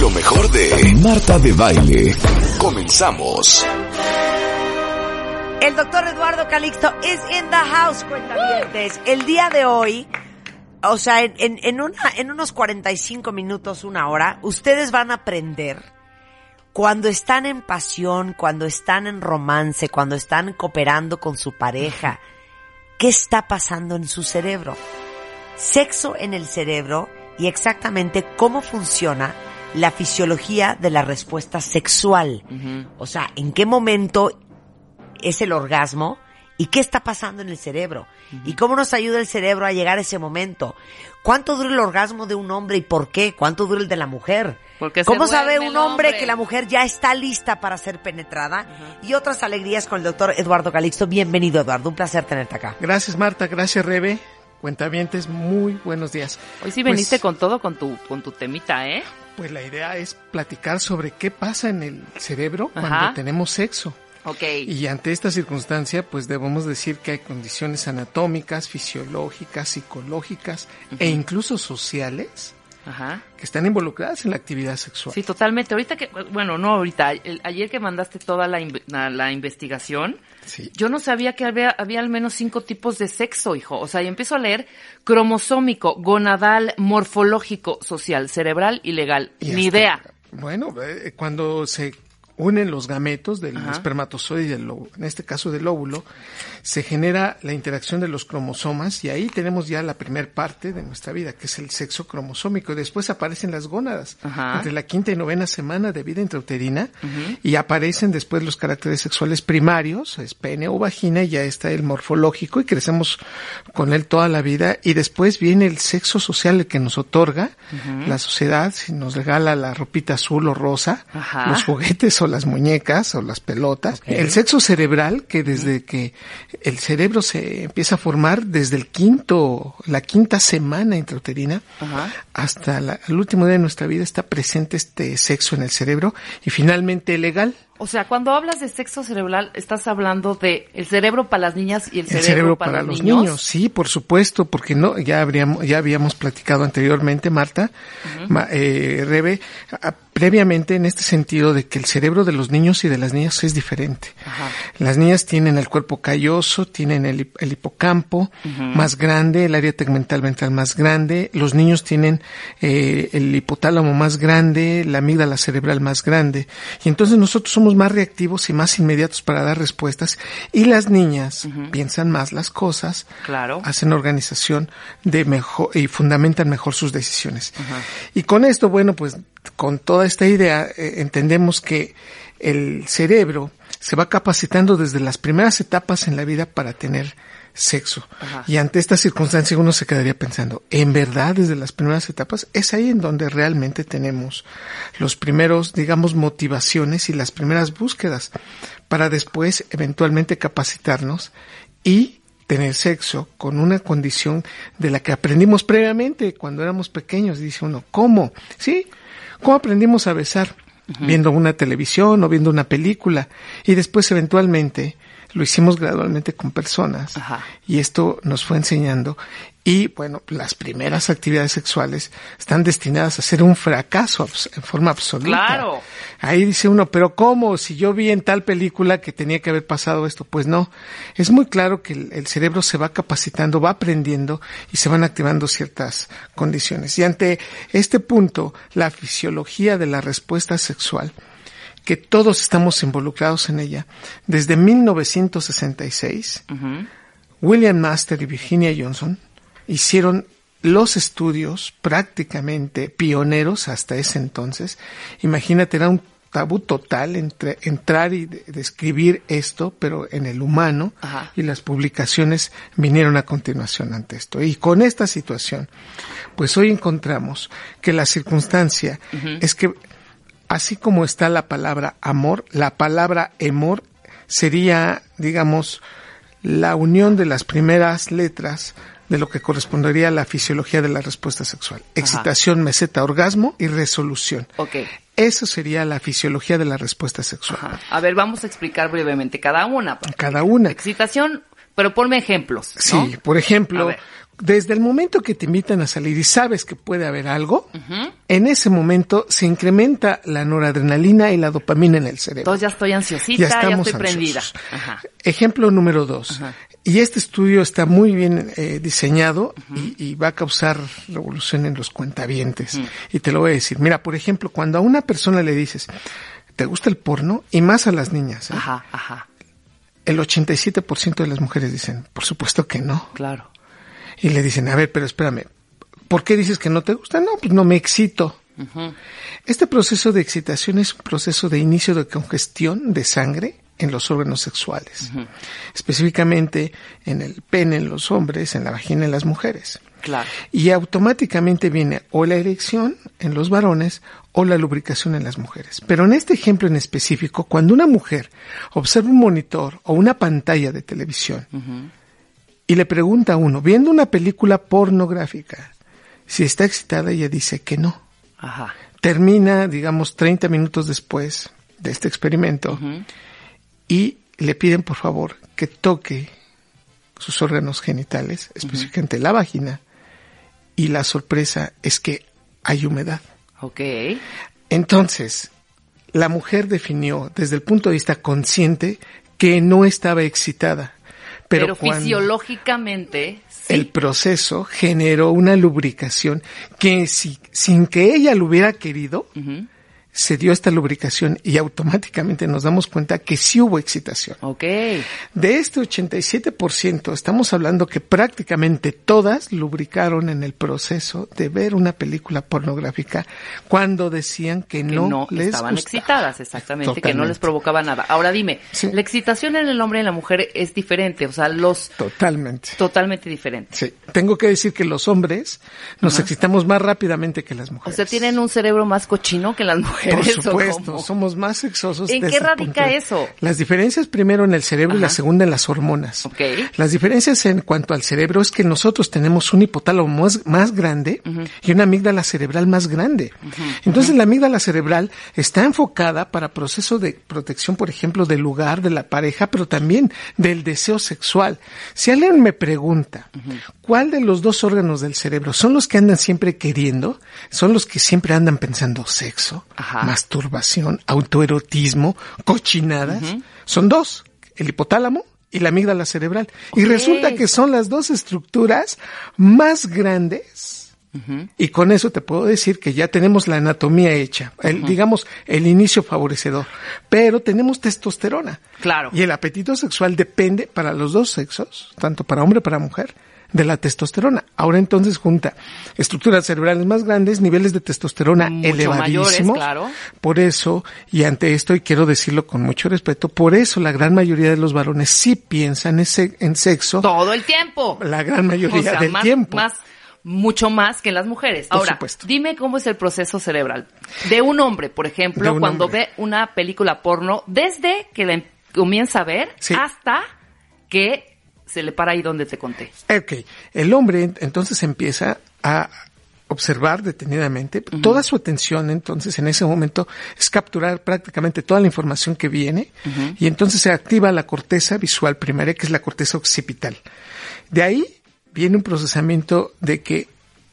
Lo mejor de Marta de Baile. Comenzamos. El doctor Eduardo Calixto is in the house, cuentavientes. El día de hoy, o sea, en, unos 45 minutos, una hora, ustedes van a aprender cuando están en pasión, cuando están en romance, cuando están cooperando con su pareja, ¿qué está pasando en su cerebro? Sexo en el cerebro y exactamente cómo funciona la fisiología de la respuesta sexual. O sea, en qué momento es el orgasmo y qué está pasando en el cerebro y cómo nos ayuda el cerebro a llegar a ese momento. ¿Cuánto dura el orgasmo de un hombre y por qué? ¿Cuánto dura el de la mujer? Porque ¿Cómo sabe un hombre, hombre? que la mujer ya está lista para ser penetrada? Y otras alegrías con el doctor Eduardo Calixto. Bienvenido, Eduardo. Un placer tenerte acá. Gracias Marta, gracias Rebe. Cuentavientes, muy buenos días. Hoy sí Pues- veniste con todo, con tu, con tu temita, ¿eh? Pues la idea es platicar sobre qué pasa en el cerebro Ajá. cuando tenemos sexo. Y ante esta circunstancia, pues debemos decir que hay condiciones anatómicas, fisiológicas, psicológicas e incluso sociales Ajá. que están involucradas en la actividad sexual. Sí, totalmente. Ahorita que, bueno, no ahorita, el- ayer que mandaste toda la, inve- la, la investigación, Sí. yo no sabía que había, había al menos cinco tipos de sexo, hijo. O sea, y empiezo a leer cromosómico, gonadal, morfológico, social, cerebral y legal. Y Ni hasta- idea. Bueno, eh, cuando se unen los gametos del Ajá. espermatozoide y del en este caso del óvulo, se genera la interacción de los cromosomas y ahí tenemos ya la primer parte de nuestra vida, que es el sexo cromosómico. Después aparecen las gónadas Ajá. entre la quinta y novena semana de vida intrauterina y aparecen después los caracteres sexuales primarios, es pene o vagina, y ya está el morfológico y crecemos con él toda la vida. Y después viene el sexo social, el que nos otorga la sociedad, si nos regala la ropita azul o rosa, Ajá. los juguetes o las muñecas o las pelotas. El sexo cerebral, que desde que el cerebro se empieza a formar desde el quinto, la quinta semana intrauterina, Ajá. hasta la- el último día de nuestra vida está presente este sexo en el cerebro y finalmente legal. O sea, cuando hablas de sexo cerebral, estás hablando de el cerebro para las niñas y el El cerebro, cerebro para, para los niños. sí, por supuesto, porque no, ya habríamos, ya habíamos platicado anteriormente, Marta, Ma- eh, Rebe, a- previamente en este sentido de que el cerebro de los niños y de las niñas es diferente. Ajá. Las niñas tienen el cuerpo calloso, tienen el hipocampo más grande, el área tegmental ventral más grande, los niños tienen eh, el hipotálamo más grande, la amígdala cerebral más grande, y entonces nosotros somos más reactivos y más inmediatos para dar respuestas, y las niñas piensan más las cosas, Claro. hacen organización de mejor y fundamentan mejor sus decisiones. Y con esto, bueno, pues con toda esta idea eh, entendemos que el cerebro se va capacitando desde las primeras etapas en la vida para tener sexo. Ajá. Y ante esta circunstancia uno se quedaría pensando, ¿en verdad desde las primeras etapas? Es ahí en donde realmente tenemos los primeros, digamos, motivaciones y las primeras búsquedas para después eventualmente capacitarnos y tener sexo con una condición de la que aprendimos previamente cuando éramos pequeños. Dice uno, ¿cómo? Sí, ¿cómo aprendimos a besar? Viendo una televisión o viendo una película. Y después eventualmente lo hicimos gradualmente con personas. Ajá. Y esto nos fue enseñando. Y bueno, las primeras actividades sexuales están destinadas a ser un fracaso en forma absoluta. Claro. Ahí dice uno, pero ¿cómo? Si yo vi en tal película que tenía que haber pasado esto, pues no. Es muy claro que el, el cerebro se va capacitando, va aprendiendo y se van activando ciertas condiciones. Y ante este punto, la fisiología de la respuesta sexual, que todos estamos involucrados en ella, desde 1966, Ujú. William Master y Virginia Johnson hicieron los estudios prácticamente pioneros hasta ese entonces. Imagínate, era un tabú total entre entrar y de- describir esto, pero en el humano, Ajá. y las publicaciones vinieron a continuación ante esto. Y con esta situación, pues hoy encontramos que la circunstancia es que así como está la palabra amor, la palabra emor sería, digamos, la unión de las primeras letras de lo que correspondería a la fisiología de la respuesta sexual. Excitación, meseta, orgasmo y resolución. Eso sería la fisiología de la respuesta sexual. Ajá. A ver, vamos a explicar brevemente cada una. Cada una. Excitación, pero ponme ejemplos. ¿no? Sí, por ejemplo. Desde el momento que te invitan a salir y sabes que puede haber algo, en ese momento se incrementa la noradrenalina y la dopamina en el cerebro. Entonces ya estoy ansiosita, ya ya, estoy prendida. Ajá. Ejemplo número dos. Y este estudio está muy bien eh, diseñado y, y va a causar revolución en los cuentavientes. Y te lo voy a decir. Mira, por ejemplo, cuando a una persona le dices, ¿te gusta el porno? Y más a las niñas. ¿eh? Ajá, ajá, El 87% de las mujeres dicen, por supuesto que no. claro. Y le dicen, a ver, pero espérame, ¿por qué dices que no te gusta? No, pues no me excito. Este proceso de excitación es un proceso de inicio de congestión de sangre en los órganos sexuales, específicamente en el pene en los hombres, en la vagina en las mujeres. Claro. Y automáticamente viene o la erección en los varones o la lubricación en las mujeres. Pero en este ejemplo en específico, cuando una mujer observa un monitor o una pantalla de televisión y le pregunta a uno, viendo una película pornográfica, si está excitada, ella dice que no. Ajá. Termina, digamos, 30 minutos después de este experimento y le piden, por favor, que toque sus órganos genitales, específicamente la vagina, y la sorpresa es que hay humedad. Ok. Entonces, la mujer definió desde el punto de vista consciente que no estaba excitada, pero, fisiológicamente, sí. el proceso generó una lubricación que si, sin que ella lo hubiera querido, se dio esta lubricación y automáticamente nos damos cuenta que sí hubo excitación. Ok. De este 87%, estamos hablando que prácticamente todas lubricaron en el proceso de ver una película pornográfica cuando decían que, Que no, no, les estaban gustaba. excitadas, exactamente, que no Totalmente. les provocaba nada. Ahora dime, Sí. la excitación en el hombre y en la mujer es diferente, o sea, los Totalmente. totalmente diferente. Sí. Tengo que decir que los hombres nos excitamos más rápidamente que las O mujeres. sea, tienen un cerebro más cochino que las mujeres. Por ¿o supuesto, cómo? somos más sexosos. ¿En qué radica eso? Las diferencias primero en el cerebro y la segunda en las hormonas. Ok. Las diferencias en cuanto al cerebro es que nosotros tenemos un hipotálamo más, más grande y una amígdala cerebral más grande. Entonces la amígdala cerebral está enfocada para proceso de protección, por ejemplo, del lugar, de la pareja, pero también del deseo sexual. Si alguien me pregunta, ¿cuál de los dos órganos del cerebro son los que andan siempre queriendo? Son los que siempre andan pensando sexo, Ajá. Masturbación, autoerotismo, cochinadas. Son dos, el hipotálamo y la amígdala cerebral. Y resulta que son las dos estructuras más grandes. Y con eso te puedo decir que ya tenemos la anatomía hecha, el, digamos, el inicio favorecedor. Pero tenemos testosterona. Claro. Y el apetito sexual depende para los dos sexos, tanto para hombre como para mujer, de la testosterona. Ahora entonces junta estructuras cerebrales más grandes, niveles de testosterona Mucho elevadísimos. mayores, claro. Por eso, y ante esto, y quiero decirlo con mucho respeto, por eso la gran mayoría de los varones sí piensan en, se- en sexo Todo el tiempo. la gran mayoría O sea, del más, tiempo. más, mucho más que las mujeres. Por Ahora, supuesto. dime cómo es el proceso cerebral de un hombre, por ejemplo, cuando hombre. ve una película porno, desde que la em- comienza a ver Sí. hasta que se le para ahí donde te conté. Ok, el hombre ent- entonces empieza a observar detenidamente, toda su atención entonces en ese momento es capturar prácticamente toda la información que viene y entonces se activa la corteza visual primaria que es la corteza occipital. De ahí viene un procesamiento de que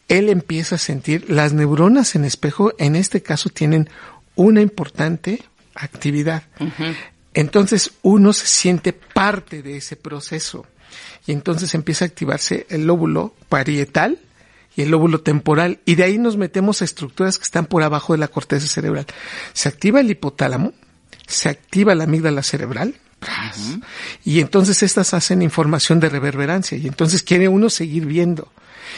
él empieza a sentir las neuronas en espejo, en este caso tienen una importante actividad. Entonces uno se siente parte de ese proceso y entonces empieza a activarse el lóbulo parietal y el lóbulo temporal y de ahí nos metemos a estructuras que están por abajo de la corteza cerebral. Se activa el hipotálamo, se activa la amígdala cerebral y entonces estas hacen información de reverberancia y entonces quiere uno seguir viendo.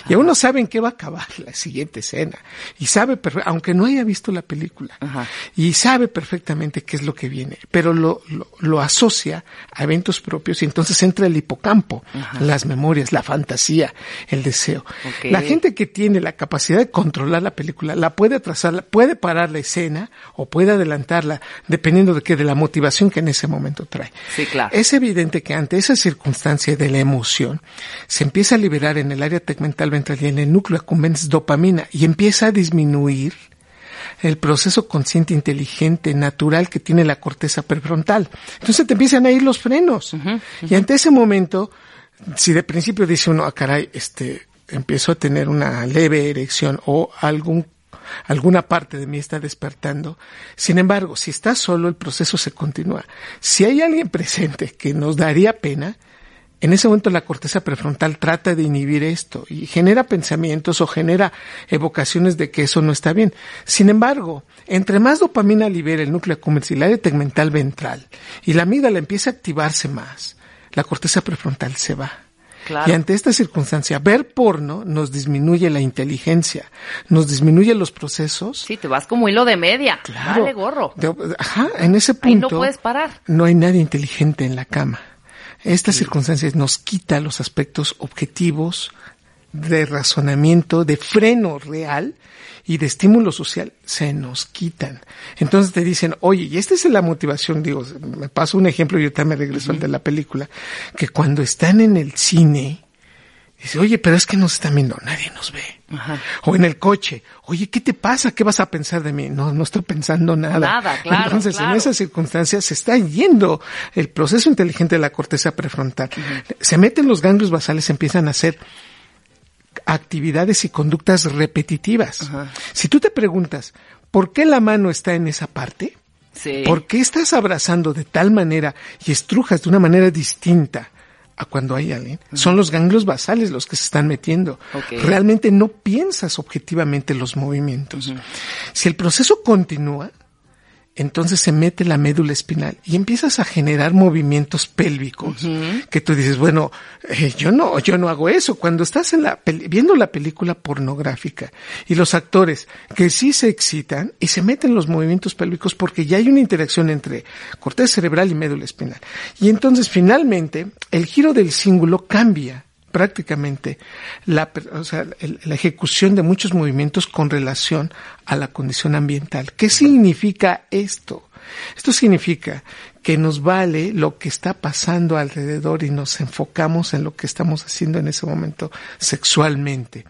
Y aún no sabe en qué va a acabar la siguiente escena. Y sabe, aunque no haya visto la película, Ajá. y sabe perfectamente qué es lo que viene, pero lo, lo, lo asocia a eventos propios y entonces entra el hipocampo, las memorias, la fantasía, el deseo. Ok. La gente que tiene la capacidad de controlar la película, la puede atrasar, puede parar la escena o puede adelantarla, dependiendo de qué, de la motivación que en ese momento trae. Sí, claro. Es evidente que ante esa circunstancia de la emoción, se empieza a liberar en el área ventral y en el núcleo accumbens dopamina y empieza a disminuir el proceso consciente, inteligente, natural que tiene la corteza prefrontal. Entonces te empiezan a ir los frenos. Y ante ese momento, si de principio dice uno, ah, caray, este, empiezo a tener una leve erección o algún alguna parte de mí está despertando. Sin embargo, si está solo, el proceso se continúa. Si hay alguien presente que nos daría pena, en ese momento la corteza prefrontal trata de inhibir esto y genera pensamientos o genera evocaciones de que eso no está bien. Sin embargo, entre más dopamina libera el núcleo área tegmental ventral y la amígdala empieza a activarse más, la corteza prefrontal se va. Claro. Y ante esta circunstancia, ver porno nos disminuye la inteligencia, nos disminuye los procesos. Sí, te vas como hilo de media. Claro. Vale, gorro. De- ajá, en ese punto. Ahí no puedes parar. No hay nadie inteligente en la cama. Esta circunstancia nos quita los aspectos objetivos de razonamiento, de freno real y de estímulo social, se nos quitan. Entonces te dicen, oye, y esta es la motivación, digo, me paso un ejemplo y ahorita me regreso al de la película, que cuando están en el cine, dice, oye, pero es que nos están viendo, nadie nos ve. Ajá. O en el coche, oye, ¿qué te pasa? ¿Qué vas a pensar de mí? No, no estoy pensando nada. Nada, claro, Entonces, claro. en esas circunstancias se está yendo el proceso inteligente de la corteza prefrontal. Se meten los ganglios basales, empiezan a hacer actividades y conductas repetitivas. Si tú te preguntas, ¿por qué la mano está en esa parte? Sí. ¿Por qué estás abrazando de tal manera y estrujas de una manera distinta a cuando hay alguien? Son los ganglios basales los que se están metiendo. Realmente no piensas objetivamente los movimientos. Si el proceso continúa, entonces se mete la médula espinal y empiezas a generar movimientos pélvicos que tú dices, bueno, eh, yo no, yo no hago eso. Cuando estás en la viendo la película pornográfica y los actores que sí se excitan y se meten los movimientos pélvicos porque ya hay una interacción entre corteza cerebral y médula espinal. Y entonces finalmente el giro del cíngulo cambia prácticamente la, o sea, el- la ejecución de muchos movimientos con relación a la condición ambiental. ¿Qué significa esto? Esto significa que nos vale lo que está pasando alrededor y nos enfocamos en lo que estamos haciendo en ese momento sexualmente.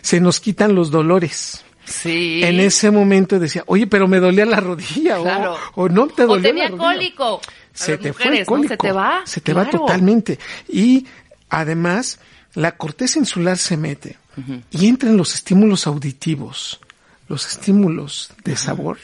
Se nos quitan los dolores. Sí. En ese momento decía, oye, pero me dolía la rodilla o- Claro. o, no te O dolía tenía la rodilla cólico. A se te fue cólico. Se te va. Se te va totalmente. Y además, la corteza insular se mete y entran los estímulos auditivos, los estímulos de sabor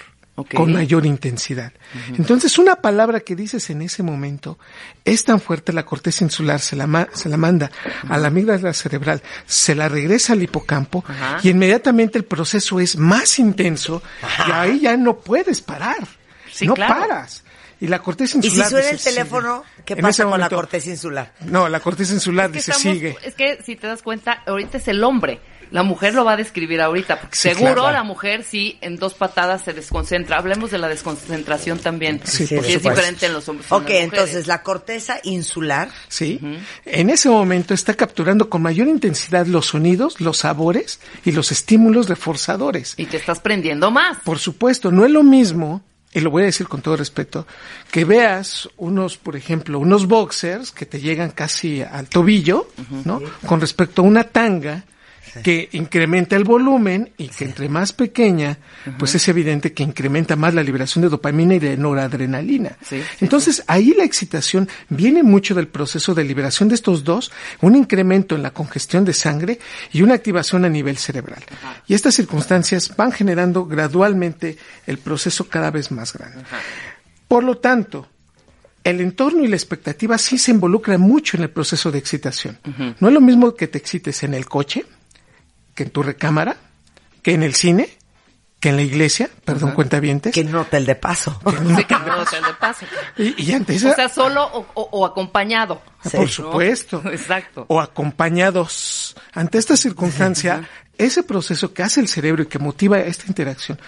con mayor intensidad. Entonces, una palabra que dices en ese momento es tan fuerte, la corteza insular se la, ma- se la manda a la amígdala cerebral, se la regresa al hipocampo y inmediatamente el proceso es más intenso y ahí ya no puedes parar. Sí, no claro. paras. Y la corteza Y si insular suena el teléfono, sigue. ¿qué pasa con la corteza insular? No, la corteza insular Es que dice estamos- sigue. Es que si te das cuenta, ahorita es el hombre. La mujer lo va a describir ahorita, porque Sí, seguro claro. la mujer sí en dos patadas se desconcentra. Hablemos de la desconcentración también. Sí, Sí, por es supuesto. diferente en los hombres. en Ok, entonces la corteza insular Sí. En ese momento está capturando con mayor intensidad los sonidos, los sabores y los estímulos reforzadores. Y te estás prendiendo más. Por supuesto, no es lo mismo, y lo voy a decir con todo respeto, que veas unos, por ejemplo, unos boxers que te llegan casi al tobillo, ¿no? Con respecto a una tanga que incrementa el volumen y que entre más pequeña, pues es evidente que incrementa más la liberación de dopamina y de noradrenalina. Sí, Entonces, ahí la excitación viene mucho del proceso de liberación de estos dos, un incremento en la congestión de sangre y una activación a nivel cerebral. Y estas circunstancias van generando gradualmente el proceso cada vez más grande. Por lo tanto, el entorno y la expectativa sí se involucran mucho en el proceso de excitación. No es lo mismo que te excites en el coche, que en tu recámara, que en el cine, que en la iglesia, perdón, cuentavientes. que en un hotel de paso. Que no, te le pasa. Y, y ante esa- O sea, solo o, o- o acompañado. Sí. Por ¿no? supuesto. Exacto. O acompañados. Ante esta circunstancia, ese proceso que hace el cerebro y que motiva esta interacción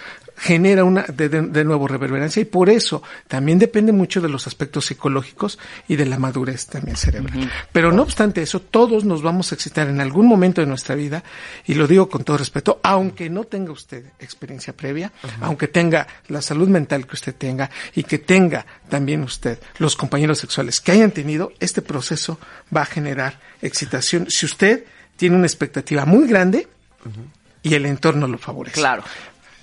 genera una, de, de- nuevo, reverberancia y por eso también depende mucho de los aspectos psicológicos y de la madurez también cerebral. Pero no obstante eso, todos nos vamos a excitar en algún momento de nuestra vida y lo digo con todo respeto, aunque no tenga usted experiencia previa, aunque tenga la salud mental que usted tenga y que tenga también usted los compañeros sexuales que hayan tenido, este proceso va a generar excitación si usted tiene una expectativa muy grande y el entorno lo favorece. Claro.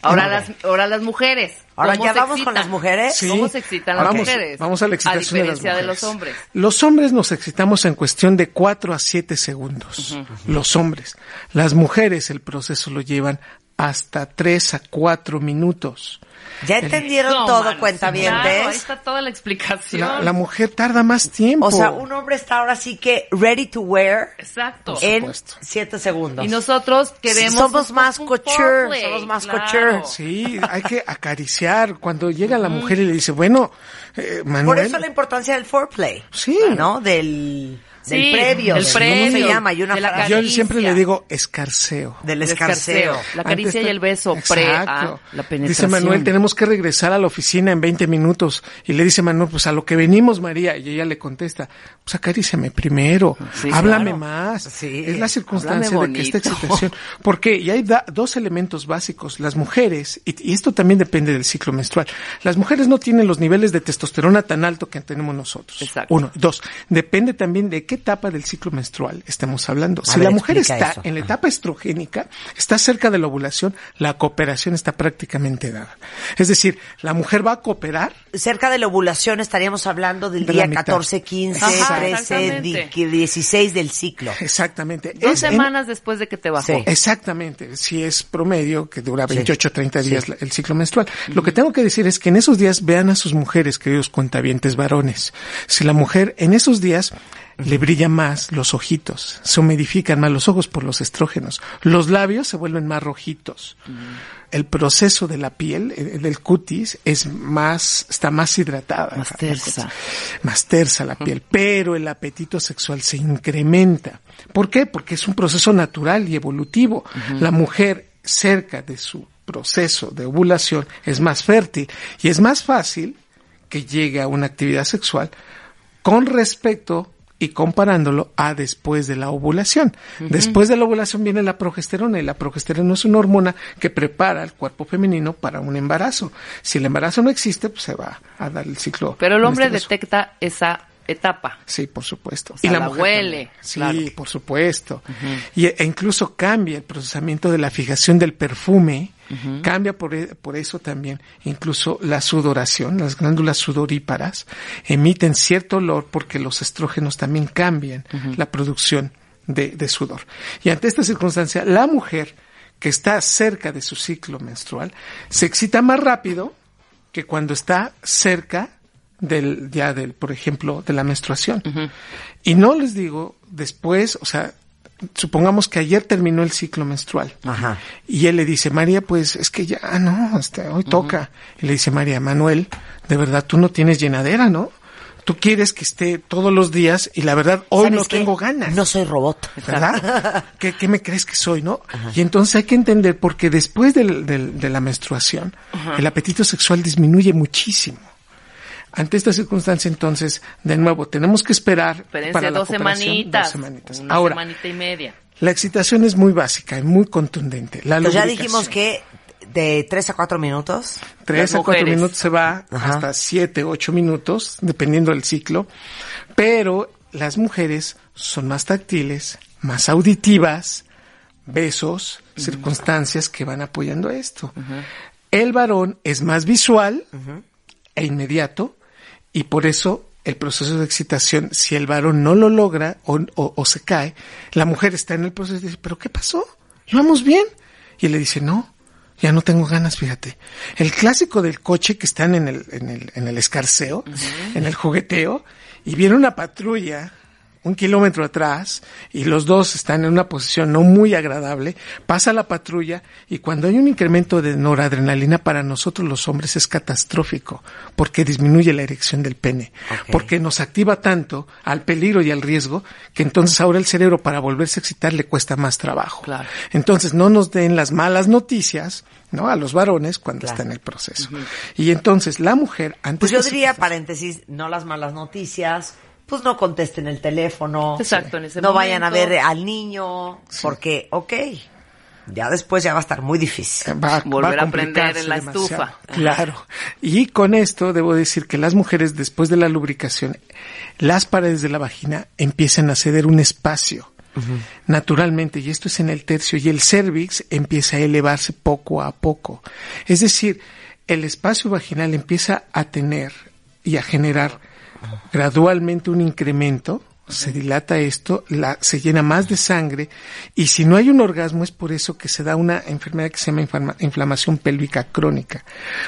Ahora las, ahora las mujeres. Ahora ¿Cómo ya vamos con las mujeres. Sí. ¿Cómo se excitan las Vamos- mujeres? Vamos a la excitación A de las diferencia de, mujeres. los hombres. Los hombres nos excitamos en cuestión de 4 a 7 segundos. Los hombres. Las mujeres el proceso lo llevan hasta 3 a 4 minutos. ¿Ya entendieron No, todo, mano, cuentavientes? Claro, ahí está toda la explicación. La, la mujer tarda más tiempo. O sea, un hombre está ahora sí que ready to wear Exacto. en supuesto. 7 segundos. Y nosotros queremos... Somos más couture, somos más claro. couture. Sí, hay que acariciar. Cuando llega la mujer y le dice, bueno, eh, Manuel. Por eso la importancia del foreplay. Sí. ¿No? Del, del Sí, previo. del ¿Cómo previo, se llama? Hay una de la frase. Yo siempre le digo escarceo. Del El escarceo. La caricia Antes y el beso pre a la penetración. Dice Manuel, tenemos que regresar a la oficina en 20 minutos. Y le dice Manuel, pues a lo que venimos, María. Y ella le contesta, pues acaríciame primero. Sí, háblame claro. más. Sí, es la circunstancia de que esta excitación. Porque y hay da- dos elementos básicos. Las mujeres, y, y esto también depende del ciclo menstrual. Las mujeres no tienen los niveles de testosterona tan alto que tenemos nosotros. Exacto. Uno. Dos. Depende también de qué etapa del ciclo menstrual estemos hablando. A si ver, la mujer está eso. en la etapa estrogénica, está cerca de la ovulación, la cooperación está prácticamente dada. Es decir, la mujer va a cooperar Cerca de la ovulación estaríamos hablando del De día mitad. 14, 15, Ajá, 13, exactamente. di- que 16 del ciclo. exactamente. Dos Es en- semanas después de que te bajó. Sí. Exactamente, si es promedio, que dura 28 o 30 días el ciclo menstrual. Lo que tengo que decir es que en esos días vean a sus mujeres, queridos cuentavientes varones. Si la mujer en esos días le brillan más los ojitos, se humidifican más los ojos por los estrógenos, los labios se vuelven más rojitos. El proceso de la piel, eh, del cutis, es más, está más hidratada. Más tersa. Más tersa la piel, pero el apetito sexual se incrementa. ¿Por qué? Porque es un proceso natural y evolutivo. La mujer cerca de su proceso de ovulación es más fértil y es más fácil que llegue a una actividad sexual con respecto y comparándolo a después de la ovulación. Después de la ovulación viene la progesterona y la progesterona es una hormona que prepara al cuerpo femenino para un embarazo. Si el embarazo no existe, pues se va a dar el ciclo. Pero el hombre este detecta esa etapa. Sí, por supuesto. O sea, la huele, también. Sí, claro. por supuesto. y, e incluso cambia el procesamiento de la fijación del perfume. Cambia por, e- por eso también incluso la sudoración. Las glándulas sudoríparas emiten cierto olor porque los estrógenos también cambian la producción de, de sudor. Y ante esta circunstancia, la mujer que está cerca de su ciclo menstrual se excita más rápido que cuando está cerca del ya del por ejemplo de la menstruación y no les digo después o sea supongamos que ayer terminó el ciclo menstrual Ajá. y él le dice María pues es que ya ah, no este, hoy toca y le dice María Manuel de verdad tú no tienes llenadera no tú quieres que esté todos los días y la verdad hoy ¿Sabes no qué? tengo ganas No soy robot. ¿verdad? ¿Qué, qué me crees que soy, no? Y entonces hay que entender, porque después del, del- de la menstruación, el apetito sexual disminuye muchísimo. Ante esta circunstancia, entonces, de nuevo, tenemos que esperar Espérense para la dos cooperación, semanitas. dos semanitas. Una Ahora, semanita y media. la excitación es muy básica y muy contundente. La Entonces ya dijimos que de 3 a 4 minutos. Tres Las a cuatro mujeres. minutos se va Ajá. hasta siete, ocho minutos, dependiendo del ciclo. Pero las mujeres son más táctiles, más auditivas, besos, circunstancias que van apoyando esto. El varón es más visual e inmediato y por eso el proceso de excitación, si el varón no lo logra o, o- o se cae, la mujer está en el proceso y dice, ¿pero qué pasó? ¿Íbamos bien? Y le dice, no, ya no tengo ganas, fíjate. El clásico del coche que están en el, en el, en el escarceo, en el jugueteo, y viene una patrulla, un kilómetro atrás y los dos están en una posición no muy agradable, pasa la patrulla y cuando hay un incremento de noradrenalina para nosotros los hombres es catastrófico porque disminuye la erección del pene, porque nos activa tanto al peligro y al riesgo que entonces ahora el cerebro para volverse a excitar le cuesta más trabajo. Claro. Entonces no nos den las malas noticias, ¿no? A los varones cuando Claro. está en el proceso. Y entonces la mujer antes Pues yo diría, paréntesis, no las malas noticias, pues no contesten el teléfono. Exacto, en ese No vayan a ver al niño, porque, ok, ya después ya va a estar muy difícil. va, Volver va a prender complicarse en la demasiado. estufa. Claro. Y con esto debo decir que las mujeres después de la lubricación, las paredes de la vagina empiezan a ceder un espacio. Naturalmente, y esto es en el tercio, y el cervix empieza a elevarse poco a poco. Es decir, el espacio vaginal empieza a tener y a generar gradualmente un incremento, se dilata esto, la, se llena más de sangre y si no hay un orgasmo es por eso que se da una enfermedad que se llama inflama- inflamación pélvica crónica.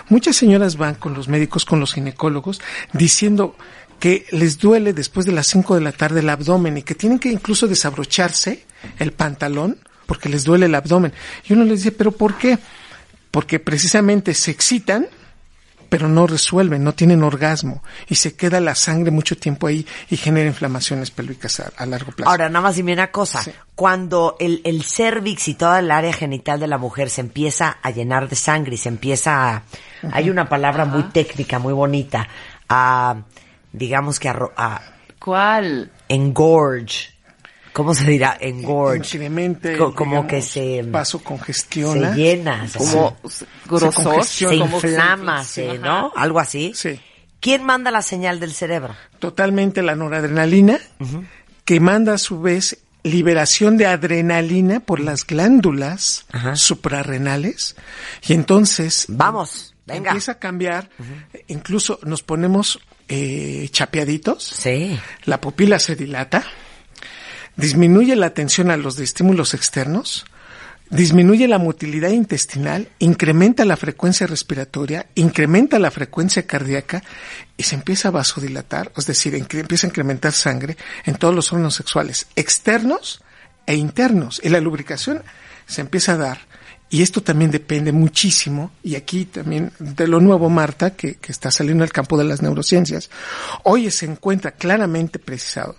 Muchas señoras van con los médicos, con los ginecólogos, diciendo que les duele después de las 5 de la tarde el abdomen y que tienen que incluso desabrocharse el pantalón porque les duele el abdomen. Y uno les dice, ¿pero por qué? Porque precisamente se excitan pero no resuelven, no tienen orgasmo y se queda la sangre mucho tiempo ahí y genera inflamaciones pélvicas a, a largo plazo. Ahora, nada más dime una cosa. Sí. Cuando el, el cervix y toda el área genital de la mujer se empieza a llenar de sangre y se empieza a... Hay una palabra muy técnica, muy bonita, a, digamos que a, ro- a ¿Cuál? engorge. ¿Cómo se dirá? Engorge. Incremente, Co- como digamos, que se... paso congestiona. Se llena, se- Como grosor. congestiona. se como inflama, sí, se- ajá. ¿no? Algo así. Sí. ¿Quién manda la señal del cerebro? Totalmente la noradrenalina, que manda a su vez liberación de adrenalina por las glándulas Ajá. suprarrenales y entonces Vamos, venga. empieza a cambiar, incluso nos ponemos eh, chapeaditos, Sí. la pupila se dilata, disminuye la atención a los estímulos externos, disminuye la motilidad intestinal, incrementa la frecuencia respiratoria, incrementa la frecuencia cardíaca y se empieza a vasodilatar, es decir, empieza a incrementar sangre en todos los órganos sexuales externos e internos. Y la lubricación se empieza a dar. Y esto también depende muchísimo, y aquí también de lo nuevo, Marta, que, que está saliendo al campo de las neurociencias. Hoy se encuentra claramente precisado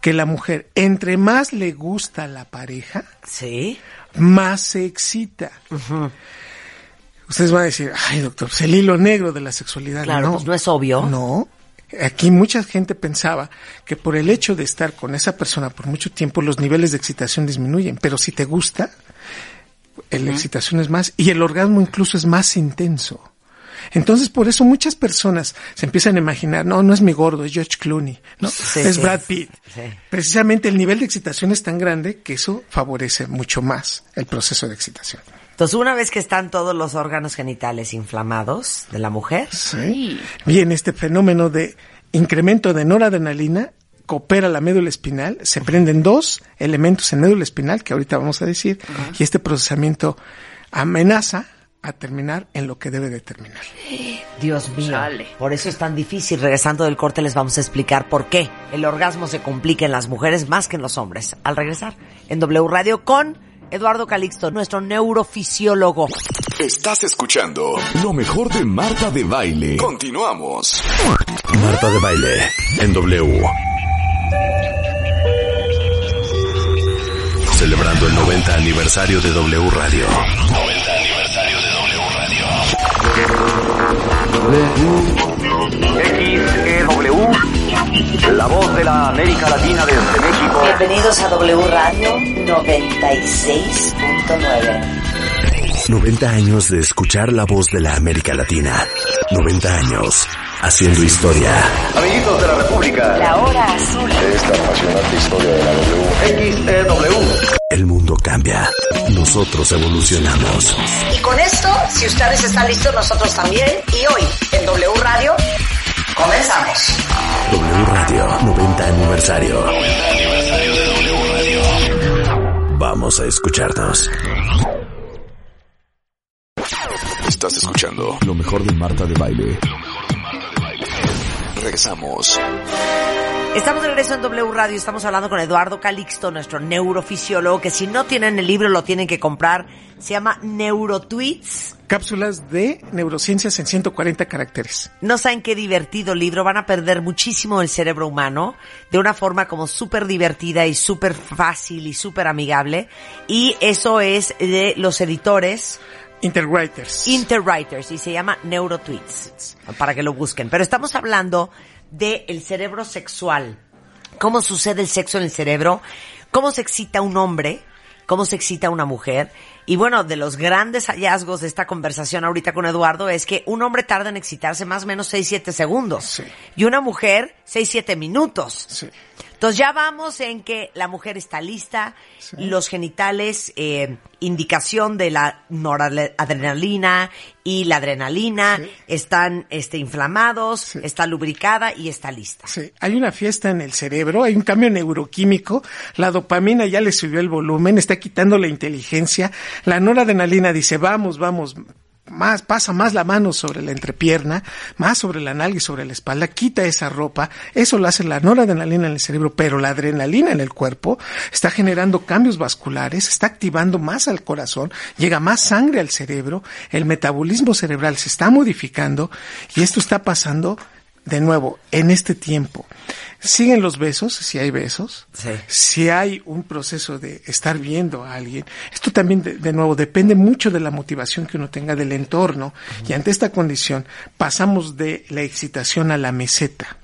que la mujer, entre más le gusta la pareja, Sí. más se excita. Ustedes van a decir, ay doctor, pues el hilo negro de la sexualidad. Claro, pues no es obvio. No. Aquí mucha gente pensaba que por el hecho de estar con esa persona por mucho tiempo los niveles de excitación disminuyen, pero si te gusta, la excitación es más y el orgasmo incluso es más intenso. Entonces, por eso muchas personas se empiezan a imaginar, no, no es mi gordo, es George Clooney, ¿no? Sí, es sí. Brad Pitt. Sí. Precisamente el nivel de excitación es tan grande que eso favorece mucho más el proceso de excitación. Entonces, una vez que están todos los órganos genitales inflamados de la mujer, Sí. Bien, este fenómeno de incremento de noradrenalina coopera la médula espinal, se prenden dos elementos en médula espinal que ahorita vamos a decir, y este procesamiento amenaza a terminar en lo que debe de terminar. Dios mío, Chale. por eso es tan difícil. Regresando del corte les vamos a explicar por qué el orgasmo se complica en las mujeres más que en los hombres. Al regresar en W Radio con Eduardo Calixto, nuestro neurofisiólogo. Estás escuchando lo mejor de Marta de Baile. Continuamos. Marta de Baile en W. Celebrando el 90 aniversario de W Radio. América Latina desde México. Bienvenidos a W Radio 96.9. 90 años de escuchar la voz de la América Latina. 90 años haciendo historia. Amiguitos de la República, La hora azul. esta apasionante historia de la W. XEW. El mundo cambia. Nosotros evolucionamos. Y con esto, si ustedes están listos, nosotros también. Y hoy, en W Radio, comenzamos. W Radio 90 aniversario. 90 aniversario de W Radio. Vamos a escucharnos. Estás escuchando lo mejor de Marta de Baile. Regresamos. Estamos de regreso en W Radio, estamos hablando con Eduardo Calixto, nuestro neurofisiólogo, que si no tienen el libro lo tienen que comprar. Se llama Neurotweets. Cápsulas de neurociencias en 140 caracteres. No saben qué divertido libro, van a perder muchísimo el cerebro humano de una forma como súper divertida y súper fácil y súper amigable. Y eso es de los editores Interwriters. Interwriters y se llama Neurotweets, para que lo busquen. Pero estamos hablando del el cerebro sexual. ¿Cómo sucede el sexo en el cerebro? ¿Cómo se excita un hombre? ¿Cómo se excita una mujer? Y bueno, de los grandes hallazgos de esta conversación ahorita con Eduardo es que un hombre tarda en excitarse más o menos 6-7 segundos. Sí. Y una mujer 6-7 minutos. Sí. Entonces ya vamos en que la mujer está lista, los genitales, eh, indicación de la noradrenalina y la adrenalina, Sí. están este, inflamados, Sí. está lubricada y está lista. Sí, hay una fiesta en el cerebro, hay un cambio neuroquímico, la dopamina ya le subió el volumen, está quitando la inteligencia, la noradrenalina dice, vamos, vamos, más, pasa más la mano sobre la entrepierna, más sobre la nalga y sobre la espalda, quita esa ropa, eso lo hace la noradrenalina en el cerebro, pero la adrenalina en el cuerpo está generando cambios vasculares, está activando más al corazón, llega más sangre al cerebro, el metabolismo cerebral se está modificando y esto está pasando de nuevo, en este tiempo, siguen los besos, si hay besos, Sí. si hay un proceso de estar viendo a alguien, esto también, de, de nuevo, depende mucho de la motivación que uno tenga del entorno, y ante esta condición pasamos de la excitación a la meseta.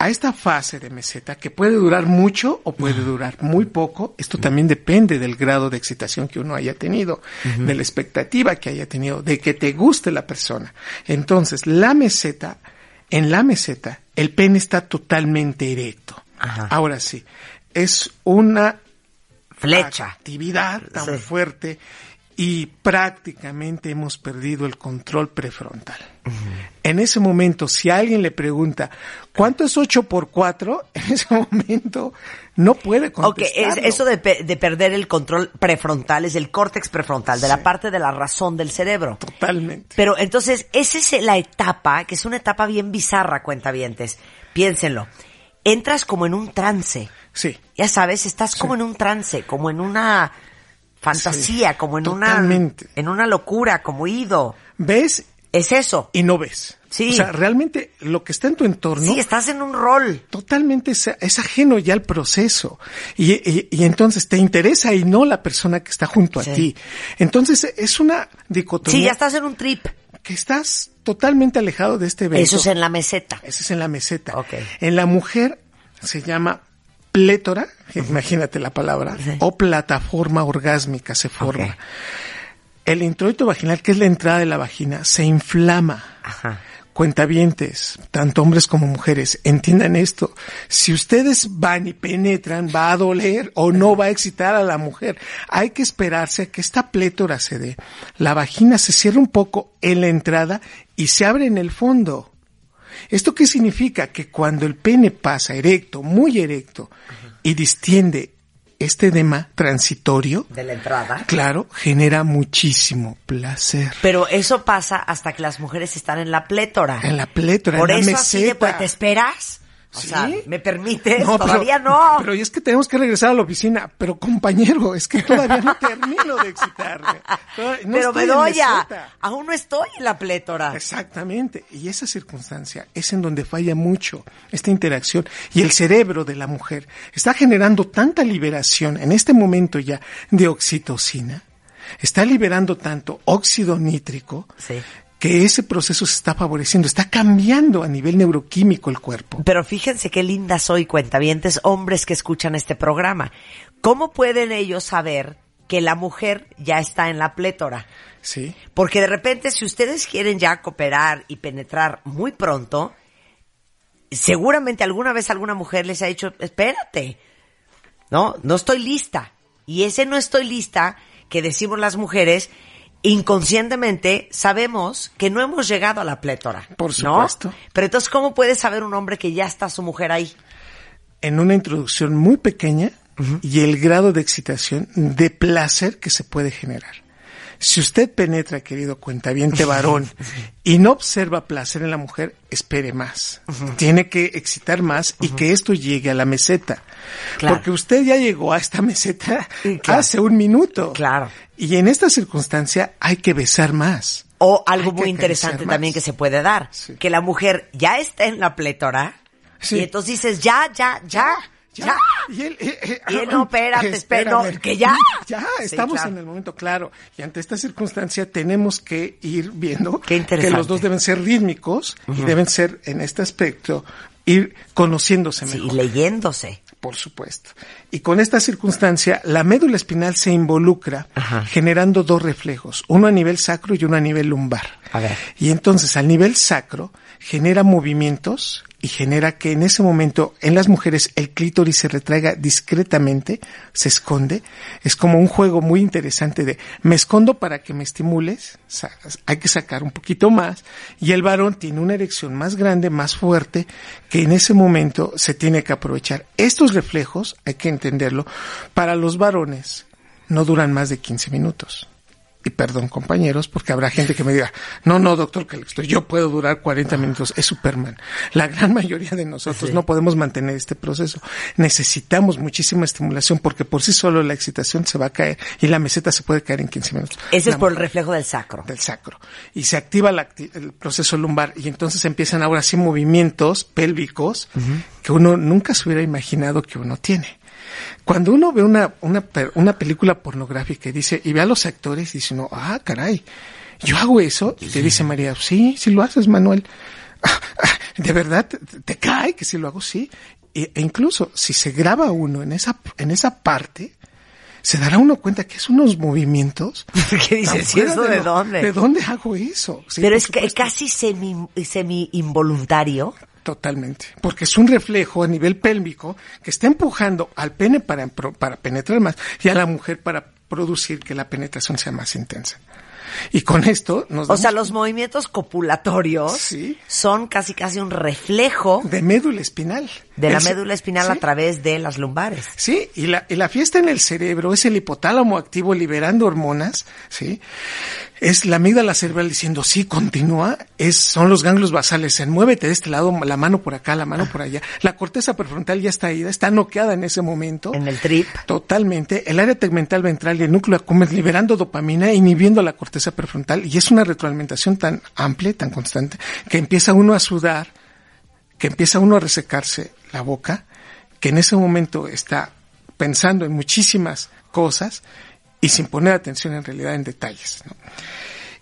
A esta fase de meseta, que puede durar mucho o puede durar muy poco, esto también depende del grado de excitación que uno haya tenido, de la expectativa que haya tenido, de que te guste la persona. Entonces, la meseta, en la meseta, el pene está totalmente erecto. Ajá. Ahora sí, es una Flecha. actividad tan Sí. fuerte y prácticamente hemos perdido el control prefrontal. En ese momento, si alguien le pregunta, ¿cuánto es 8 por 4? En ese momento no puede Ok, contestarlo. es, eso de, pe- de perder el control prefrontal es el córtex prefrontal, de la parte de la razón del cerebro. Totalmente. Pero entonces, esa es la etapa, que es una etapa bien bizarra, cuentavientes. Piénsenlo. Entras como en un trance. Sí. Ya sabes, estás como en un trance, como en una fantasía, Sí, como en totalmente. una en una locura, como ido. Ves Es eso. y no ves. Sí. O sea, realmente lo que está en tu entorno Sí, estás en un rol. totalmente es, es ajeno ya al proceso. Y, y- y entonces te interesa y no la persona que está junto Sí. a ti. Entonces es una dicotomía Sí, ya estás en un trip. que estás totalmente alejado de este evento. Eso es en la meseta. Ese es en la meseta. Ok. En la mujer se llama plétora, imagínate la palabra, Sí. o plataforma orgásmica se forma. El introito vaginal, que es la entrada de la vagina, se inflama. Ajá. Cuentavientes, tanto hombres como mujeres, entiendan esto. Si ustedes van y penetran, va a doler o no va a excitar a la mujer. Hay que esperarse a que esta plétora se dé. La vagina se cierra un poco en la entrada y se abre en el fondo. ¿Esto qué significa? Que cuando el pene pasa erecto, muy erecto, y distiende este edema transitorio, De la entrada. claro, genera muchísimo placer. Pero eso pasa hasta que las mujeres están en la plétora. En la plétora, Por en la eso así de, meseta. pues, ¿te esperas? O ¿Sí? sea, ¿me permites? No, pero- Todavía no. Pero es que tenemos que regresar a la oficina. Pero compañero, es que todavía no termino de excitarme. No Pero Bedoya, aún no estoy en la plétora. Exactamente. Y esa circunstancia es en donde falla mucho esta interacción. Y el cerebro de la mujer está generando tanta liberación en este momento ya de oxitocina. Está liberando tanto óxido nítrico Sí. Que ese proceso se está favoreciendo. Está cambiando a nivel neuroquímico el cuerpo. Pero fíjense qué linda soy, cuentavientes, hombres que escuchan este programa. ¿Cómo pueden ellos saber que la mujer ya está en la plétora? Sí. Porque de repente, si ustedes quieren ya cooperar y penetrar muy pronto, seguramente alguna vez alguna mujer les ha dicho, espérate, no, no estoy lista. Y ese no estoy lista que decimos las mujeres, inconscientemente sabemos que no hemos llegado a la plétora. Por ¿no? supuesto. Pero entonces, ¿cómo puede saber un hombre que ya está su mujer ahí? en una introducción muy pequeña y el grado de excitación, de placer que se puede generar. Si usted penetra, querido cuentaviente varón, y no observa placer en la mujer, espere más. Tiene que excitar más y que esto llegue a la meseta. Claro. Porque usted ya llegó a esta meseta claro. hace un minuto. Claro. Y en esta circunstancia hay que besar más. O algo Hay muy interesante también que se puede dar, Sí. que la mujer ya está en la plétora Sí. y entonces dices, ya, ya, ya, ya. Y él, eh, eh, Y él, no, espérate, espera, no, espérame. que ya. Ya, Sí, estamos claro. en el momento claro. Y ante esta circunstancia tenemos que ir viendo que los dos deben ser rítmicos y deben ser, en este aspecto, ir conociéndose Sí, mejor. y leyéndose. Por supuesto. Y con esta circunstancia, la médula espinal se involucra generando dos reflejos, uno a nivel sacro y uno a nivel lumbar. A ver. Y entonces al nivel sacro genera movimientos y genera que en ese momento en las mujeres el clítoris se retraiga discretamente, se esconde. Es como un juego muy interesante de me escondo para que me estimules, hay que sacar un poquito más y el varón tiene una erección más grande, más fuerte que en ese momento se tiene que aprovechar. Estos reflejos, hay que entenderlo, para los varones no duran más de 15 minutos y perdón compañeros, porque habrá gente que me diga, no, no, doctor Calixto, yo puedo durar 40 minutos, es Superman. La gran mayoría de nosotros Sí. no podemos mantener este proceso. Necesitamos muchísima estimulación porque por sí solo la excitación se va a caer y la meseta se puede caer en 15 minutos. Ese es por el reflejo del sacro. del sacro. Y se activa la el proceso lumbar y entonces empiezan ahora sí movimientos pélvicos que uno nunca se hubiera imaginado que uno tiene. Cuando uno ve una, una, una película pornográfica y dice, y ve a los actores y dice uno, ah, caray, yo hago eso, y te dice María, sí, sí lo haces, Manuel. ¿De verdad te, cae que si lo hago? Sí. E, e incluso si se graba uno en esa, en esa parte, se dará uno cuenta que es unos movimientos. ¿Qué dices? tan ¿Y fuera eso de dónde? ¿De dónde hago eso? Sí, Pero es que casi semi, semi involuntario. Totalmente. Porque es un reflejo a nivel pélvico que está empujando al pene para, para penetrar más y a la mujer para producir que la penetración sea más intensa. Y con esto nos O sea, damos los movimientos copulatorios Sí. son casi casi un reflejo de médula espinal. de la El médula espinal sí. a través de las lumbares. Sí, y la, y la fiesta en el cerebro es el hipotálamo activo liberando hormonas, ¿sí? Es la amígdala cerebral diciendo, sí, continúa, es, son los ganglios basales, en muévete de este lado, la mano por acá, la mano por allá. La corteza prefrontal ya está ida, está noqueada en ese momento. En el trip. Totalmente. El área tegmental ventral y el núcleo accumbens liberando dopamina, inhibiendo la corteza prefrontal, y es una retroalimentación tan amplia, tan constante, que empieza uno a sudar, que empieza uno a resecarse la boca, que en ese momento está pensando en muchísimas cosas y sin poner atención en realidad en detalles. ¿no?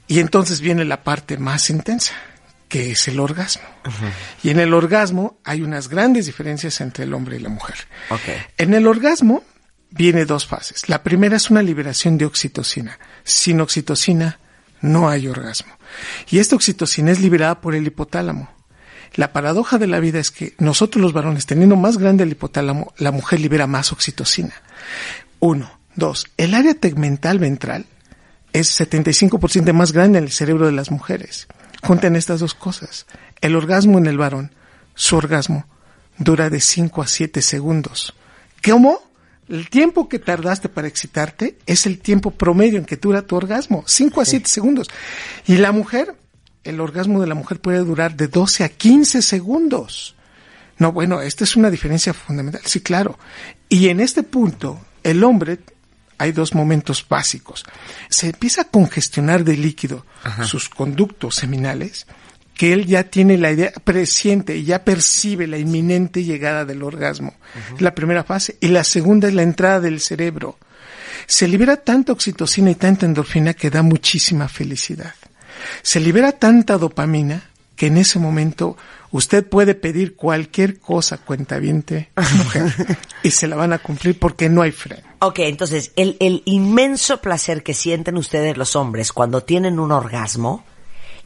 Y entonces viene la parte más intensa, que es el orgasmo. Y en el orgasmo hay unas grandes diferencias entre el hombre y la mujer. En el orgasmo viene dos fases. La primera es una liberación de oxitocina. Sin oxitocina no hay orgasmo. Y esta oxitocina es liberada por el hipotálamo. La paradoja de la vida es que nosotros los varones, teniendo más grande el hipotálamo, la mujer libera más oxitocina. Uno. Dos. El área tegmental ventral es 75% más grande en el cerebro de las mujeres. Junten estas dos cosas. El orgasmo en el varón, su orgasmo, dura de 5 a 7 segundos. ¿Cómo? El tiempo que tardaste para excitarte es el tiempo promedio en que dura tu orgasmo, 5 a 7 segundos. Y la mujer, el orgasmo de la mujer puede durar de 12 a 15 segundos. No, bueno, esta es una diferencia fundamental, sí, claro. Y en este punto, el hombre, hay dos momentos básicos. Se empieza a congestionar de líquido sus conductos seminales, que él ya tiene la idea, presiente y ya percibe la inminente llegada del orgasmo. La primera fase. Y la segunda es la entrada del cerebro. Se libera tanta oxitocina y tanta endorfina que da muchísima felicidad. Se libera tanta dopamina que en ese momento usted puede pedir cualquier cosa cuentaviente mujer y se la van a cumplir porque no hay freno. Ok, entonces, el, el inmenso placer que sienten ustedes los hombres cuando tienen un orgasmo,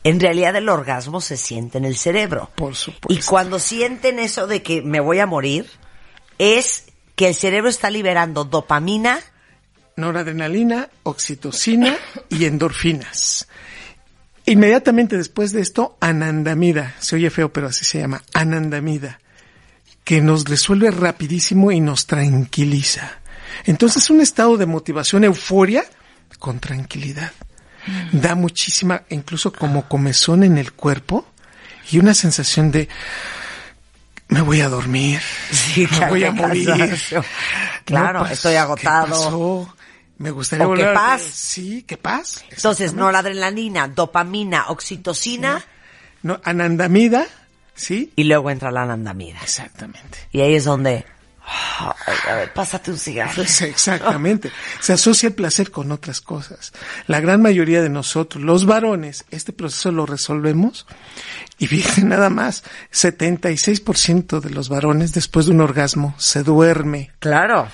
en realidad el orgasmo se siente en el cerebro. Por supuesto. Y cuando sienten eso de que me voy a morir, es que el cerebro está liberando dopamina. Noradrenalina, oxitocina y endorfinas. Inmediatamente después de esto, anandamida, se oye feo pero así se llama, anandamida, que nos resuelve rapidísimo y nos tranquiliza. Entonces un estado de motivación, euforia, con tranquilidad. Da muchísima, incluso como comezón en el cuerpo y una sensación de me voy a dormir, Sí, me voy a morir. Claro, pas- estoy ¿qué agotado. pasó? Me gustaría O qué paz. Sí, qué paz. Entonces, noradrenalina, dopamina, oxitocina No, anandamida, ¿sí? y luego entra la anandamida. Exactamente. Y ahí es donde... Ay, a ver, pásate un cigarro. Exactamente. Se asocia el placer con otras cosas. La gran mayoría de nosotros, los varones, este proceso lo resolvemos y fíjense nada más, 76% de los varones después de un orgasmo se duerme. Claro.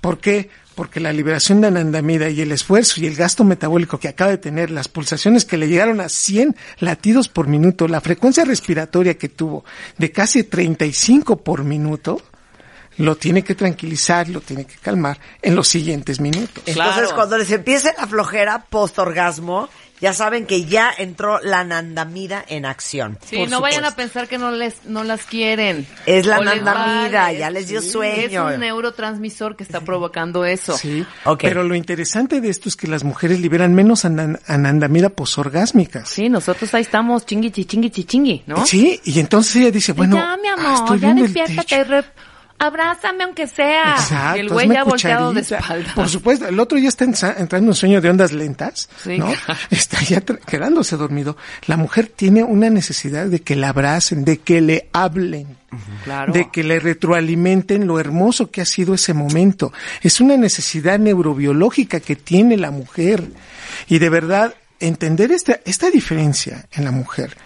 ¿Por qué? Porque la liberación de anandamida y el esfuerzo y el gasto metabólico que acaba de tener, las pulsaciones que le llegaron a 100 latidos por minuto, la frecuencia respiratoria que tuvo de casi 35 por minuto, lo tiene que tranquilizar, lo tiene que calmar en los siguientes minutos. Entonces, Claro. cuando les empiece la flojera post-orgasmo, ya saben que ya entró la anandamida en acción. Sí, no vayan a pensar que no les no las quieren. Es la O vale. ya les dio Sí, sueño. Es un neurotransmisor que está provocando eso. Sí, Ok. pero lo interesante de esto es que las mujeres liberan menos anan- anandamida posorgásmica. Sí, nosotros ahí estamos chingui chingui chingui, ¿no? Sí, y entonces ella dice, bueno, ya, mi ah, amor, estoy ya despiértate, abrázame aunque sea. Exacto, el güey ya volteado de espalda. Por supuesto, el otro ya está entrando en sueño de ondas lentas, Sí. ¿no? Está ya quedándose dormido. La mujer tiene una necesidad de que la abracen, de que le hablen. Claro. De que le retroalimenten lo hermoso que ha sido ese momento. Es una necesidad neurobiológica que tiene la mujer. Y de verdad, entender esta, esta diferencia en la mujer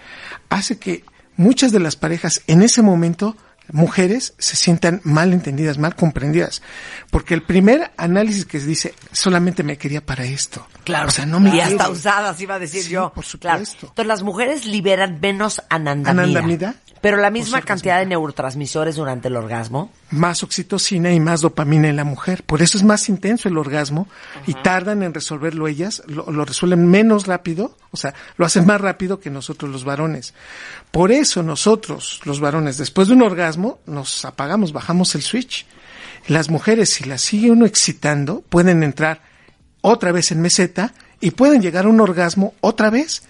hace que muchas de las parejas en ese momento mujeres se sientan mal entendidas, mal comprendidas. Porque el primer análisis que se dice, solamente me quería para esto. Claro. O sea, no me y hasta usadas, iba a decir Sí, yo. por Claro. supuesto. Entonces, las mujeres liberan menos anandamida. Anandamida. Pero la misma cantidad de neurotransmisores durante el orgasmo. más oxitocina y más dopamina en la mujer. Por eso es más intenso el orgasmo y tardan en resolverlo ellas, lo, lo resuelven menos rápido, o sea, lo hacen más rápido que nosotros los varones. Por eso nosotros, los varones, después de un orgasmo, nos apagamos, bajamos el switch. Las mujeres, si las sigue uno excitando, pueden entrar otra vez en meseta y pueden llegar a un orgasmo otra vez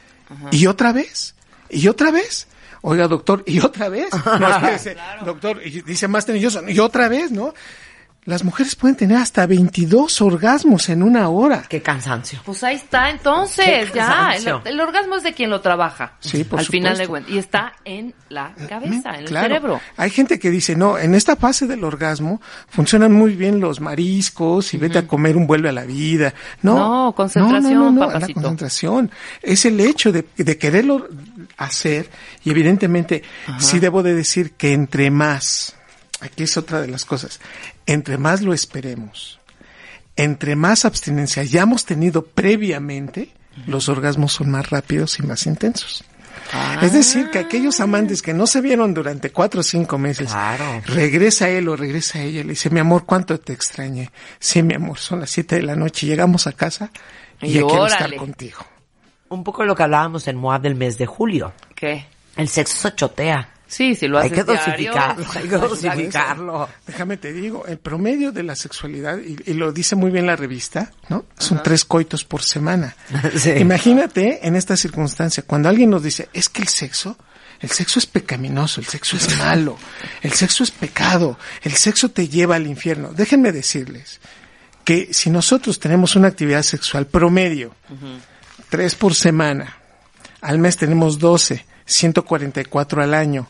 y otra vez y otra vez. Oiga, doctor, y otra vez. No, doctor, y dice más tenilloso, y otra vez, ¿no? Las mujeres pueden tener hasta 22 orgasmos en una hora. Qué cansancio. Pues ahí está, entonces, ya. El, el orgasmo es de quien lo trabaja. Sí, por Al final de cuentas. Y está en la cabeza, en el cerebro. Hay gente que dice, no, en esta fase del orgasmo funcionan muy bien los mariscos y vete a comer un vuelve a la vida. No, No, concentración, no, no, no, la papacito. concentración. Es el hecho de, de quererlo hacer y evidentemente sí debo de decir que entre más, aquí es otra de las cosas, entre más lo esperemos, entre más abstinencia hayamos tenido previamente, los orgasmos son más rápidos y más intensos. Es decir, que aquellos amantes que no se vieron durante cuatro o cinco meses, Claro. regresa él o regresa ella, le dice, mi amor, ¿cuánto te extrañé? Sí, mi amor, son las siete de la noche, llegamos a casa y, Y ya quiero estar contigo. Un poco lo que hablábamos en MOAB del mes de julio. ¿Qué? El sexo se chotea. Sí, si lo Hay haces que diario, dosificarlo, hay que dosificarlo. Déjame te digo, el promedio de la sexualidad, y, y lo dice muy bien la revista, ¿no? Son tres coitos por semana. Sí. Imagínate en esta circunstancia, cuando alguien nos dice, es que el sexo, el sexo es pecaminoso, el sexo es malo, el sexo es pecado, el sexo te lleva al infierno. Déjenme decirles que si nosotros tenemos una actividad sexual promedio, tres por semana, al mes tenemos 12, 144 al año.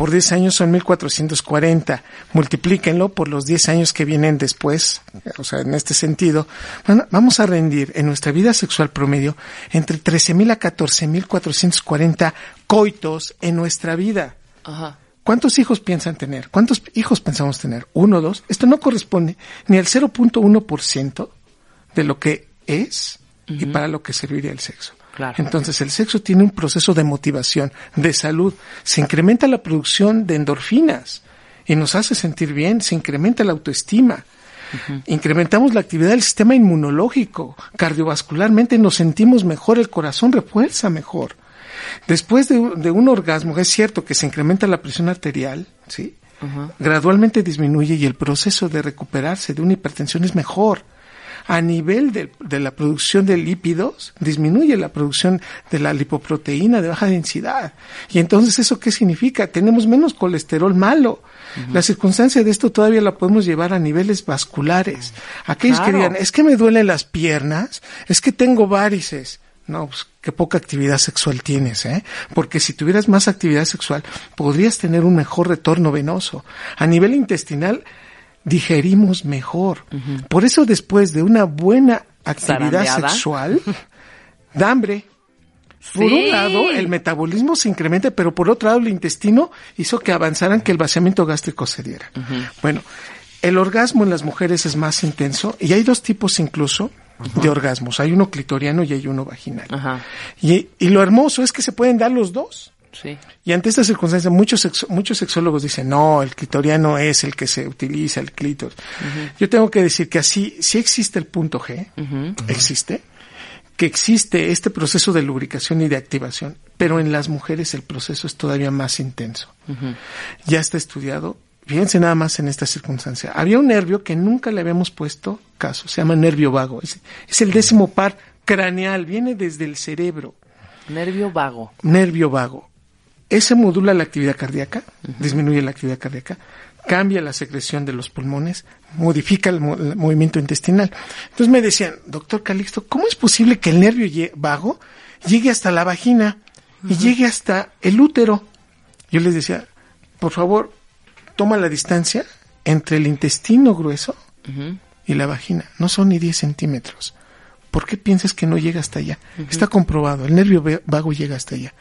Por 10 años son 1440. Multiplíquenlo por los 10 años que vienen después, o sea, en este sentido. Bueno, vamos a rendir en nuestra vida sexual promedio entre 13.000 a 14.440 coitos en nuestra vida. Ajá. ¿Cuántos hijos piensan tener? ¿Cuántos hijos pensamos tener? ¿Uno, dos? Esto no corresponde ni al 0.1% de lo que es y para lo que serviría el sexo. Claro. Entonces el sexo tiene un proceso de motivación, de salud. Se incrementa la producción de endorfinas y nos hace sentir bien, se incrementa la autoestima. Incrementamos la actividad del sistema inmunológico. Cardiovascularmente nos sentimos mejor, el corazón refuerza mejor. Después de un orgasmo, es cierto que se incrementa la presión arterial, ¿sí? Gradualmente disminuye y el proceso de recuperarse de una hipertensión es mejor. A nivel de, de la producción de lípidos, disminuye la producción de la lipoproteína de baja densidad. Y entonces, ¿eso qué significa? Tenemos menos colesterol malo. La circunstancia de esto todavía la podemos llevar a niveles vasculares. Aquellos que digan, es que me duelen las piernas, es que tengo varices. No, pues qué poca actividad sexual tienes, ¿eh? Porque si tuvieras más actividad sexual, podrías tener un mejor retorno venoso. A nivel intestinal, digerimos mejor. Por eso después de una buena actividad Zarandeada. sexual, da hambre. Por Sí. un lado, el metabolismo se incrementa, pero por otro lado, el intestino hizo que avanzaran, que el vaciamiento gástrico se diera. Bueno, el orgasmo en las mujeres es más intenso y hay dos tipos incluso de orgasmos. Hay uno clitoriano y hay uno vaginal. Y, y lo hermoso es que se pueden dar los dos. Sí. Y ante esta circunstancia, muchos, sexo- muchos sexólogos dicen, no, el clitoriano es el que se utiliza, el clítoris. Yo tengo que decir que así, sí existe el punto G, existe, que existe este proceso de lubricación y de activación, pero en las mujeres el proceso es todavía más intenso. Ya está estudiado. Fíjense nada más en esta circunstancia. Había un nervio que nunca le habíamos puesto caso, se llama nervio vago. Es, es el décimo par craneal, viene desde el cerebro Nervio vago. nervio vago. Ese modula la actividad cardíaca, disminuye la actividad cardíaca, cambia la secreción de los pulmones, modifica el, mo- el movimiento intestinal. Entonces me decían, doctor Calixto, ¿cómo es posible que el nervio vago llegue hasta la vagina y llegue hasta el útero? Yo les decía, por favor, toma la distancia entre el intestino grueso y la vagina. No son ni 10 centímetros. ¿Por qué piensas que no llega hasta allá? Está comprobado, el nervio vago llega hasta allá.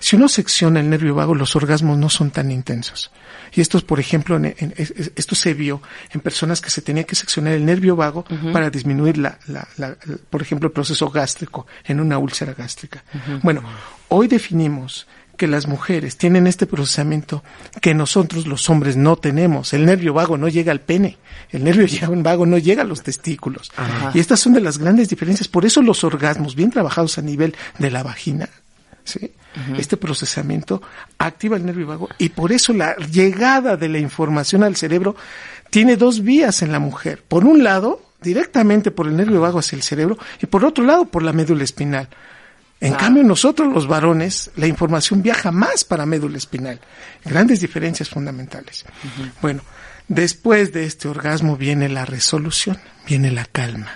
Si uno secciona el nervio vago, los orgasmos no son tan intensos. Y esto, es, por ejemplo, en- en- esto se vio en personas que se tenía que seccionar el nervio vago para disminuir, la, la- la- por ejemplo, el proceso gástrico en una úlcera gástrica. Bueno, hoy definimos que las mujeres tienen este procesamiento que nosotros los hombres no tenemos. El nervio vago no llega al pene, el nervio vago no llega a los testículos. Y estas son de las grandes diferencias. Por eso los orgasmos bien trabajados a nivel de la vagina, ¿sí? este procesamiento activa el nervio vago y por eso la llegada de la información al cerebro tiene dos vías en la mujer. Por un lado, directamente por el nervio vago hacia el cerebro y por otro lado por la médula espinal. En cambio, nosotros los varones, la información viaja más para médula espinal. Grandes diferencias fundamentales. Bueno, después de este orgasmo viene la resolución, viene la calma.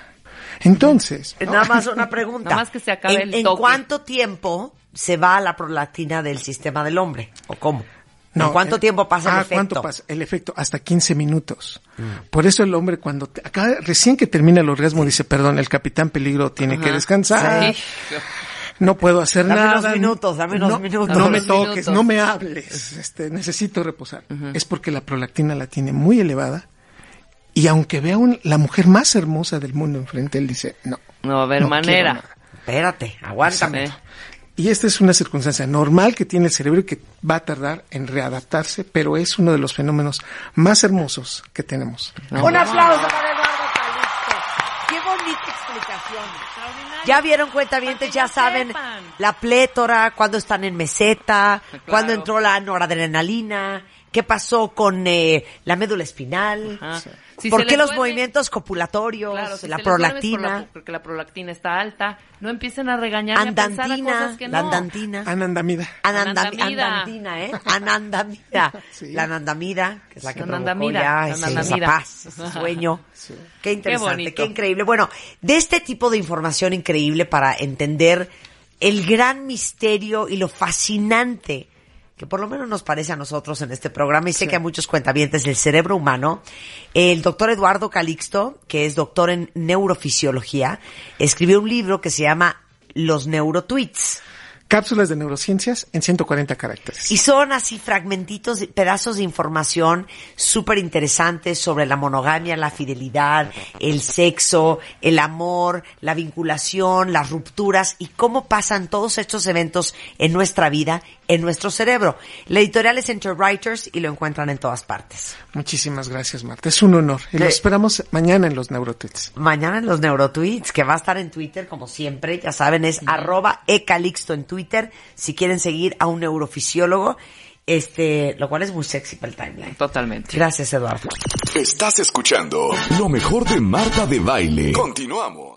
Entonces, Eh, Nada más una pregunta. Nada más que se acabe ¿En, el en toque. cuánto tiempo se va la prolactina del sistema del hombre? ¿O cómo? ¿En No, cuánto eh, tiempo pasa el ah, efecto? ¿cuánto pasa? El efecto, hasta 15 minutos. Por eso el hombre cuando, te- acá, recién que termina el orgasmo dice, perdón, el capitán peligro tiene que descansar. Sí. No puedo hacer Dame nada. unos minutos, dame unos no, minutos. No me toques, minutos. no me hables. Este, necesito reposar. Es porque la prolactina la tiene muy elevada. Y aunque vea un- la mujer más hermosa del mundo enfrente, él dice, no. No va a haber no manera. Espérate, aguántame. Y esta es una circunstancia normal que tiene el cerebro y que va a tardar en readaptarse, pero es uno de los fenómenos más hermosos que tenemos. Un aplauso para Eduardo Calixto. Qué bonita explicación. Ya vieron cuentavientes, ya que saben sepan. la plétora, cuándo están en meseta, Claro. cuándo entró la noradrenalina, qué pasó con eh, la médula espinal. Si por qué los movimientos copulatorios, Claro, si la por prolactina, la- porque la prolactina está alta. No empiecen a regañar y a pensar a andantina, cosas que no. la andantina. Anandamida. Anandami- Anandamida. Anandamida, ¿eh? Anandamida. Sí. La anandamida, que es la que provocó Anandamida, ya la ese- esa paz, ese sueño. Qué interesante, qué increíble. Bueno, de este tipo de información increíble para entender el gran misterio y lo fascinante que por lo menos nos parece a nosotros en este programa y sé que a muchos cuentavientes del cerebro humano, el doctor Eduardo Calixto, que es doctor en neurofisiología, escribió un libro que se llama Los Neurotweets. Cápsulas de neurociencias en 140 caracteres. Y son así fragmentitos, pedazos de información súper interesantes sobre la monogamia, la fidelidad, el sexo, el amor, la vinculación, las rupturas y cómo pasan todos estos eventos en nuestra vida, en nuestro cerebro. La editorial es Enter Writers y lo encuentran en todas partes. Muchísimas gracias, Marta. Es un honor. Y Sí. lo esperamos mañana en los Neurotweets. Mañana en los Neurotweets, que va a estar en Twitter, como siempre, ya saben, es arroba ecalixto en Twitter, si quieren seguir a un neurofisiólogo. Este, lo cual es muy sexy para el timeline. Totalmente. Gracias, Eduardo. Estás escuchando lo mejor de Marta de Baile. Continuamos.